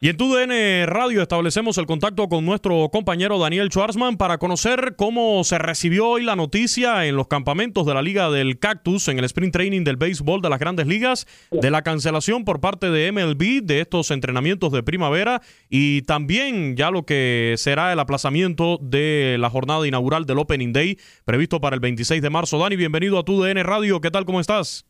Y en TUDN Radio establecemos el contacto con nuestro compañero Daniel Schwarzman para conocer cómo se recibió hoy la noticia en los campamentos de la Liga del Cactus, en el sprint training del béisbol de las grandes ligas, de la cancelación por parte de MLB de estos entrenamientos de primavera y también ya lo que será el aplazamiento de la jornada inaugural del Opening Day previsto para el 26 de marzo. Dani, bienvenido a TUDN Radio. ¿Qué tal? ¿Cómo estás?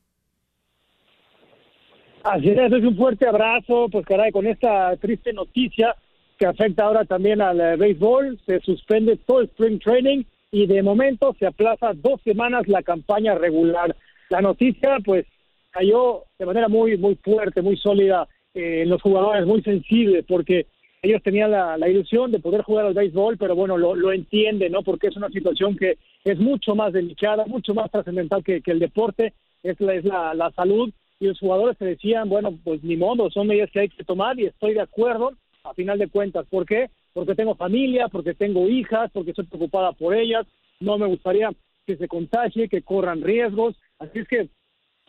Así es, es un fuerte abrazo, pues caray, con esta triste noticia que afecta ahora también al eh, béisbol, se suspende todo el spring training y de momento se aplaza dos semanas la campaña regular. La noticia, pues, cayó de manera muy, muy fuerte, muy sólida eh, en los jugadores, muy sensible, porque ellos tenían la, ilusión de poder jugar al béisbol, pero bueno, lo, lo entienden, ¿no? Porque es una situación que es mucho más delicada, mucho más trascendental que, que el deporte, es la, es la, la salud y los jugadores se decían, bueno, pues ni modo, son medidas que hay que tomar y estoy de acuerdo a final de cuentas. ¿Por qué? Porque tengo familia, porque tengo hijas, porque estoy preocupada por ellas, no me gustaría que se contagie, que corran riesgos. Así es que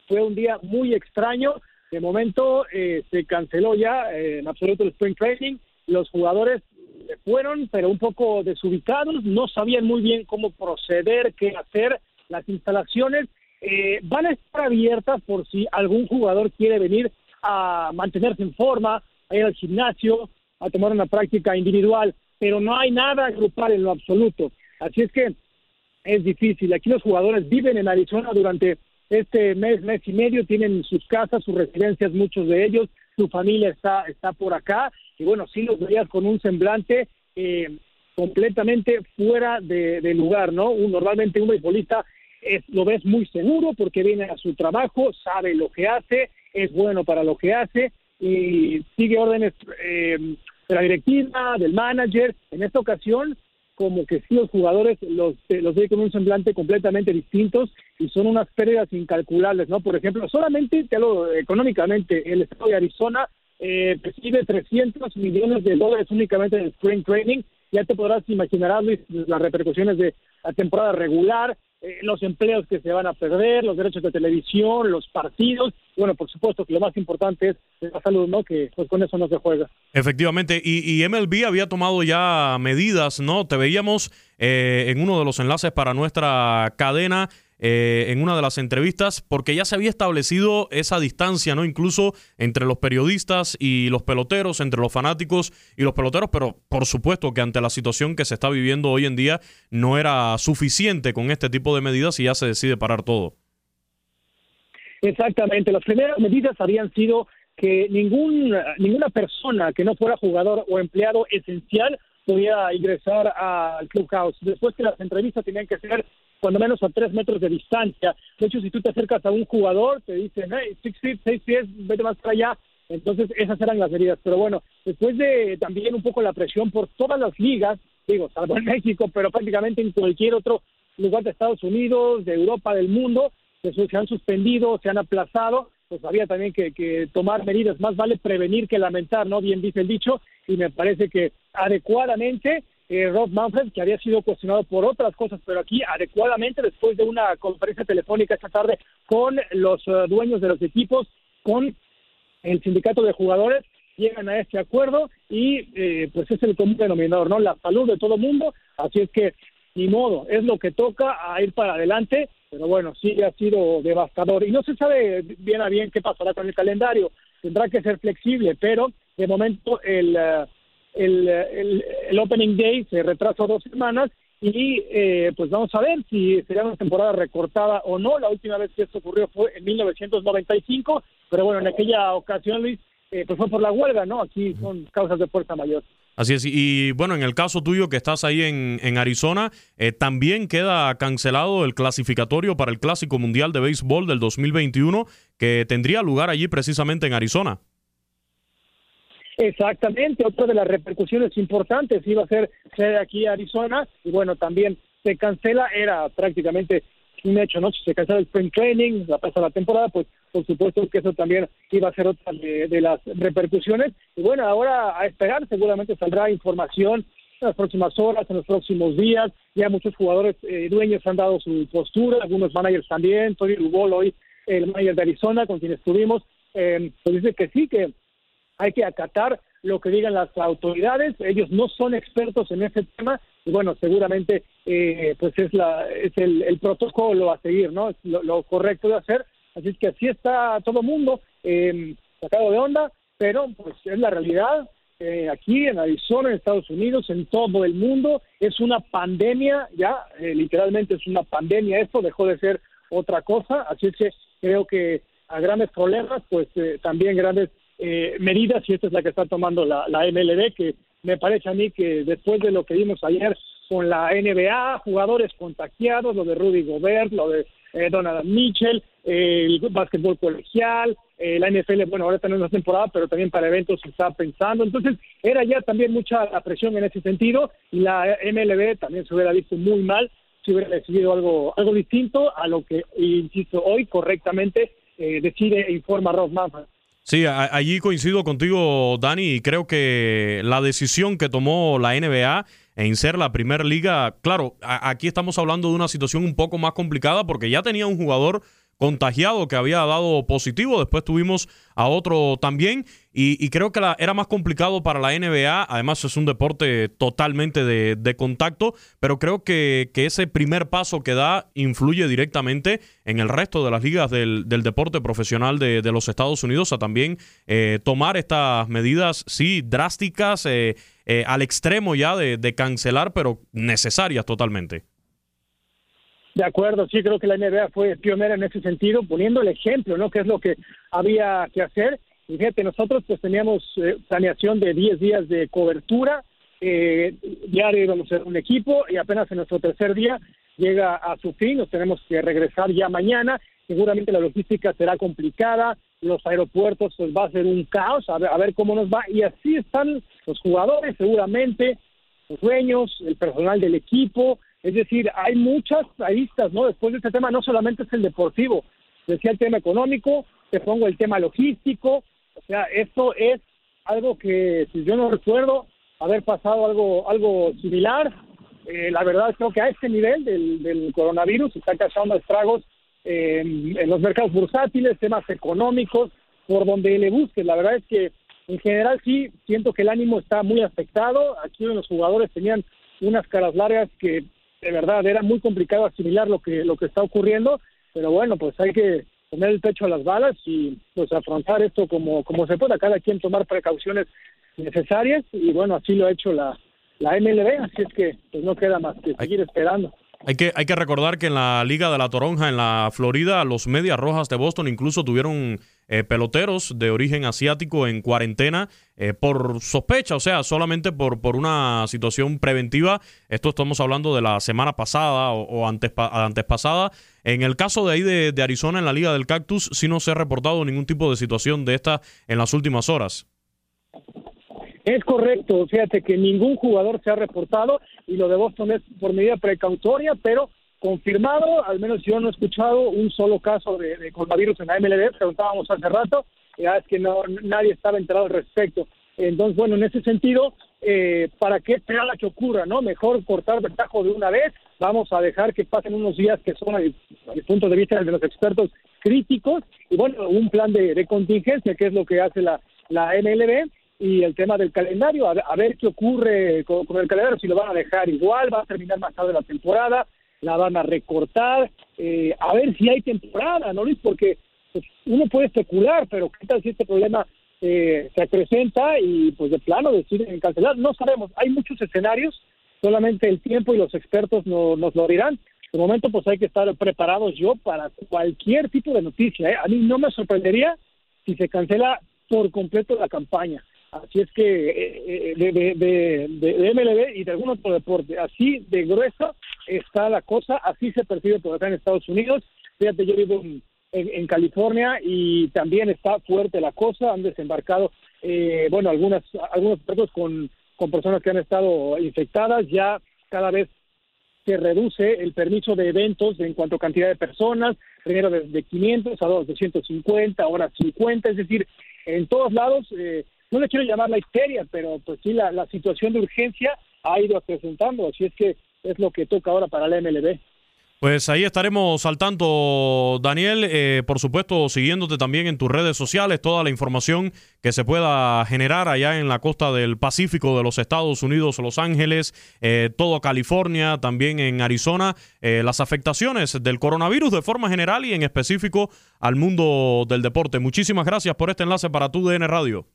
fue un día muy extraño. De momento eh, se canceló ya eh, en absoluto el spring training. Los jugadores fueron, pero un poco desubicados, no sabían muy bien cómo proceder, qué hacer. Las instalaciones eh, van a estar abiertas por si algún jugador quiere venir a mantenerse en forma, a ir al gimnasio, a tomar una práctica individual, pero no hay nada grupal en lo absoluto. Así es que es difícil. Aquí los jugadores viven en Arizona durante este mes, mes y medio, tienen sus casas, sus residencias, muchos de ellos, su familia está, está por acá, y bueno, sí los veías con un semblante eh, completamente fuera de, lugar, ¿no? Un, normalmente un beisbolista es, lo ves muy seguro porque viene a su trabajo, sabe lo que hace, es bueno para lo que hace y sigue órdenes eh, de la directiva, del manager. En esta ocasión, como que sí, los jugadores los, los ve con un semblante completamente distintos y son unas pérdidas incalculables, ¿no? Por ejemplo, solamente, te hablo económicamente, el estado de Arizona eh, recibe 300 millones de dólares únicamente en el spring training. Ya te podrás imaginar, Luis, las repercusiones de la temporada regular, eh, los empleos que se van a perder, los derechos de televisión, los partidos. Bueno, por supuesto que lo más importante es la salud, ¿no? Que pues con eso no se juega. Efectivamente, y, y MLB había tomado ya medidas, ¿no? Te veíamos eh, en uno de los enlaces para nuestra cadena. Eh, en una de las entrevistas, porque ya se había establecido esa distancia, ¿no? Incluso entre los periodistas y los peloteros, entre los fanáticos y los peloteros, pero por supuesto que ante la situación que se está viviendo hoy en día no era suficiente con este tipo de medidas y ya se decide parar todo. Exactamente, las primeras medidas habían sido que ningún, ninguna persona que no fuera jugador o empleado esencial podía ingresar al clubhouse. Después que las entrevistas tenían que ser cuando menos a tres metros de distancia. De hecho, si tú te acercas a un jugador, te dicen, hey, six feet, seis pies, vete más para allá. Entonces, esas eran las medidas. Pero bueno, después de también un poco la presión por todas las ligas, digo, salvo en México, pero prácticamente en cualquier otro lugar de Estados Unidos, de Europa, del mundo, se han suspendido, se han aplazado, pues había también que, tomar medidas. Más vale prevenir que lamentar, ¿no? Bien dice el dicho, y me parece que adecuadamente eh, Rob Manfred, que había sido cuestionado por otras cosas, pero aquí adecuadamente, después de una conferencia telefónica esta tarde con los eh, dueños de los equipos, con el sindicato de jugadores, llegan a este acuerdo y eh, pues es el común denominador, ¿no? La salud de todo mundo, así es que ni modo, es lo que toca a ir para adelante, pero bueno, sí ha sido devastador y no se sabe bien a bien qué pasará con el calendario, tendrá que ser flexible, pero de momento el, eh, el, el, Opening Day se retrasó dos semanas y eh, pues vamos a ver si sería una temporada recortada o no. La última vez que esto ocurrió fue en 1995, pero bueno, en aquella ocasión, Luis, eh, pues fue por la huelga, ¿no? Aquí son causas de fuerza mayor. Así es, y bueno, en el caso tuyo que estás ahí en, en Arizona, eh, también queda cancelado el clasificatorio para el Clásico Mundial de Béisbol del 2021 que tendría lugar allí precisamente en Arizona. Exactamente, otra de las repercusiones importantes iba a ser ser aquí Arizona y bueno, también se cancela, era prácticamente un hecho, ¿no? Si se cancela el spring training, la pasa la temporada, pues por supuesto que eso también iba a ser otra de, las repercusiones. Y bueno, ahora a esperar, seguramente saldrá información en las próximas horas, en los próximos días. Ya muchos jugadores eh, dueños han dado su postura, algunos managers también. Tony Rubol hoy, el manager de Arizona, con quien estuvimos, eh, pues dice que sí, que hay que acatar lo que digan las autoridades. Ellos no son expertos en ese tema y bueno, seguramente eh, pues es la es el, protocolo a seguir, ¿no? Es lo, correcto de hacer. Así es que así está todo el mundo eh, sacado de onda, pero pues es la realidad. Eh, aquí en Arizona, en Estados Unidos, en todo el mundo, es una pandemia, ya eh, literalmente es una pandemia. Esto dejó de ser otra cosa, así es que creo que a grandes problemas, pues también grandes eh, medidas y esta es la que está tomando la, la MLB, que me parece a mí que después de lo que vimos ayer con la NBA, jugadores contagiados, lo de Rudy Gobert, lo de eh, Donovan Mitchell, el básquetbol colegial, eh, la NFL, bueno, ahora tenemos una temporada, pero también para eventos se está pensando. Entonces, era ya también mucha la presión en ese sentido y la MLB también se hubiera visto muy mal si hubiera decidido algo, algo distinto a lo que, insisto, hoy correctamente eh, decide e informa Ross Manfred. Sí, allí coincido contigo, Dani, y creo que la decisión que tomó la NBA en ser la primera liga, claro, aquí estamos hablando de una situación un poco más complicada porque ya tenía un jugador contagiado que había dado positivo. Después tuvimos a otro también. Y, creo que era más complicado para la NBA. Además, es un deporte totalmente de, contacto. Pero creo que, ese primer paso que da influye directamente en el resto de las ligas del, deporte profesional de, los Estados Unidos a también eh, tomar estas medidas, sí, drásticas, eh, eh, al extremo ya de cancelar, pero necesarias totalmente. De acuerdo, sí, creo que la NBA fue pionera en ese sentido, poniendo el ejemplo, ¿no? Que es lo que había que hacer. Y fíjate, nosotros pues teníamos eh, planeación de 10 días de cobertura, eh, íbamos a ser un equipo y apenas en nuestro tercer día llega a su fin, nos tenemos que regresar ya mañana, seguramente la logística será complicada, los aeropuertos pues va a ser un caos, a ver, a ver cómo nos va, y así están los jugadores seguramente, los dueños, el personal del equipo, es decir, hay muchas aristas, ¿no? Después de este tema no solamente es el deportivo, decía el tema económico, te pongo el tema logístico, o sea, esto es algo que, si yo no recuerdo haber pasado algo, algo similar, eh, la verdad creo que a este nivel del, del coronavirus está causando estragos en los mercados bursátiles, temas económicos, por donde le busques. La verdad es que en general sí siento que el ánimo está muy afectado. Aquí los jugadores tenían unas caras largas que de verdad era muy complicado asimilar lo que lo que está ocurriendo, pero bueno, pues hay que poner el pecho a las balas y pues afrontar esto como como se pueda, cada quien tomar precauciones necesarias y bueno, así lo ha hecho la la MLB, así es que pues no queda más que seguir esperando. Hay que, hay que recordar que en la Liga de la Toronja, en la Florida, los Medias Rojas de Boston incluso tuvieron eh, peloteros de origen asiático en cuarentena eh, por sospecha, o sea, solamente por, por una situación preventiva. Esto estamos hablando de la semana pasada o, antes, pasada. En el caso de ahí de, de Arizona, en la Liga del Cactus, sí no se ha reportado ningún tipo de situación de esta en las últimas horas. Es correcto, fíjate que ningún jugador se ha reportado y lo de Boston es por medida precautoria, pero confirmado, al menos yo no he escuchado un solo caso de, coronavirus en la MLB, preguntábamos hace rato, ya es que no, nadie estaba enterado al respecto. Entonces, bueno, en ese sentido, eh, ¿para qué esperar a que ocurra, no? Mejor cortar el tajo de una vez, vamos a dejar que pasen unos días que son, desde el punto de vista de los expertos, críticos, y bueno, un plan de, contingencia, que es lo que hace la, la MLB, y el tema del calendario, a, ver qué ocurre con, el calendario, si lo van a dejar igual, va a terminar más tarde la temporada, la van a recortar, eh, a ver si hay temporada, ¿no, Luis? Porque pues, uno puede especular, pero ¿qué tal si este problema eh, se presenta y pues de plano deciden cancelar? No sabemos, hay muchos escenarios, solamente el tiempo y los expertos no, nos lo dirán. De momento pues hay que estar preparados yo para cualquier tipo de noticia. ¿eh? A mí no me sorprendería si se cancela por completo la campaña. Así es que eh, de, de, de, MLB y de algún otro deporte, así de grueso está la cosa, así se percibe por acá en Estados Unidos. Fíjate, yo vivo en, California y también está fuerte la cosa, han desembarcado, eh, bueno, algunas, algunos expertos con, con personas que han estado infectadas, ya cada vez se reduce el permiso de eventos en cuanto a cantidad de personas, primero de 500 a 250, ahora 50, es decir, en todos lados eh, no le quiero llamar la histeria, pero pues sí, la, situación de urgencia ha ido acrecentando, así es que es lo que toca ahora para la MLB. Pues ahí estaremos al tanto, Daniel. Eh, por supuesto, siguiéndote también en tus redes sociales, toda la información que se pueda generar allá en la costa del Pacífico de los Estados Unidos, Los Ángeles, eh, todo California, también en Arizona, eh, las afectaciones del coronavirus de forma general y en específico al mundo del deporte. Muchísimas gracias por este enlace para tu DN Radio.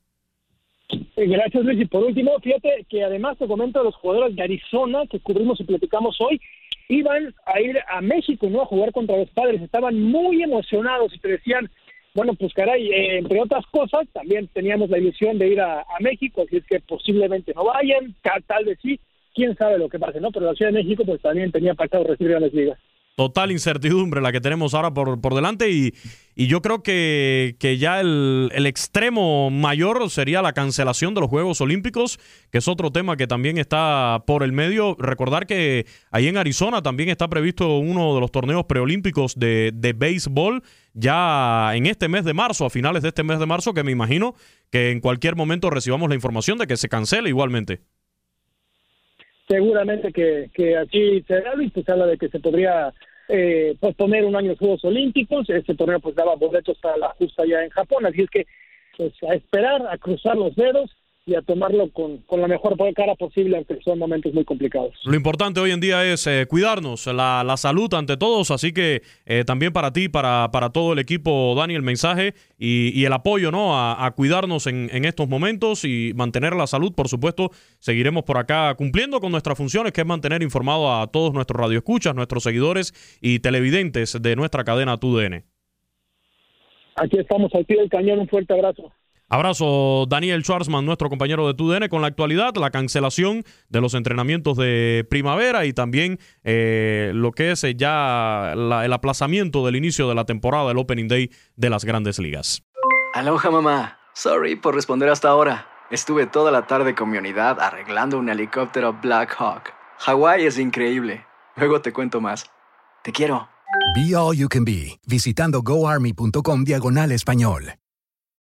Eh, gracias, Luis. Y por último, fíjate que además te comento a los jugadores de Arizona que cubrimos y platicamos hoy, iban a ir a México, ¿no? A jugar contra los padres. Estaban muy emocionados y te decían, bueno, pues caray, eh, entre otras cosas, también teníamos la ilusión de ir a, México, así es que posiblemente no vayan, tal, vez sí, quién sabe lo que pase, ¿no? Pero la Ciudad de México, pues también tenía pactado recibir a las ligas total incertidumbre la que tenemos ahora por, por delante y, y, yo creo que, que ya el, el, extremo mayor sería la cancelación de los Juegos Olímpicos, que es otro tema que también está por el medio. Recordar que ahí en Arizona también está previsto uno de los torneos preolímpicos de, de béisbol ya en este mes de marzo, a finales de este mes de marzo, que me imagino que en cualquier momento recibamos la información de que se cancele igualmente seguramente que, que aquí será y pues habla de que se podría eh, posponer un año los Juegos Olímpicos. Este torneo pues daba boletos para la justa ya en Japón, así es que pues a esperar, a cruzar los dedos y a tomarlo con, con, la mejor cara posible, aunque son momentos muy complicados. Lo importante hoy en día es eh, cuidarnos, la, la, salud ante todos, así que eh, también para ti, para, para todo el equipo, Dani, el mensaje y, y el apoyo ¿no? A, a cuidarnos en, en, estos momentos y mantener la salud, por supuesto, seguiremos por acá cumpliendo con nuestras funciones, que es mantener informado a todos nuestros radioescuchas, nuestros seguidores y televidentes de nuestra cadena TUDN. Aquí estamos al pie del cañón, un fuerte abrazo. Abrazo, Daniel Schwarzman, nuestro compañero de TUDN, con la actualidad, la cancelación de los entrenamientos de primavera y también eh, lo que es ya el aplazamiento del inicio de la temporada del Opening Day de las grandes ligas. Aloha, mamá. Sorry por responder hasta ahora. Estuve toda la tarde con mi unidad arreglando un helicóptero Black Hawk. Hawái es increíble. Luego te cuento más. Te quiero. Be All You Can Be, visitando goarmy.com diagonal español.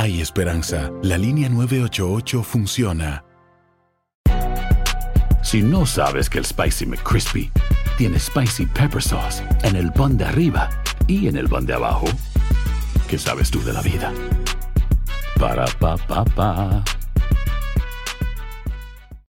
Hay esperanza. La línea 988 funciona. Si no sabes que el Spicy McCrispy tiene Spicy Pepper Sauce en el pan de arriba y en el pan de abajo, ¿qué sabes tú de la vida? Para, pa, pa, pa.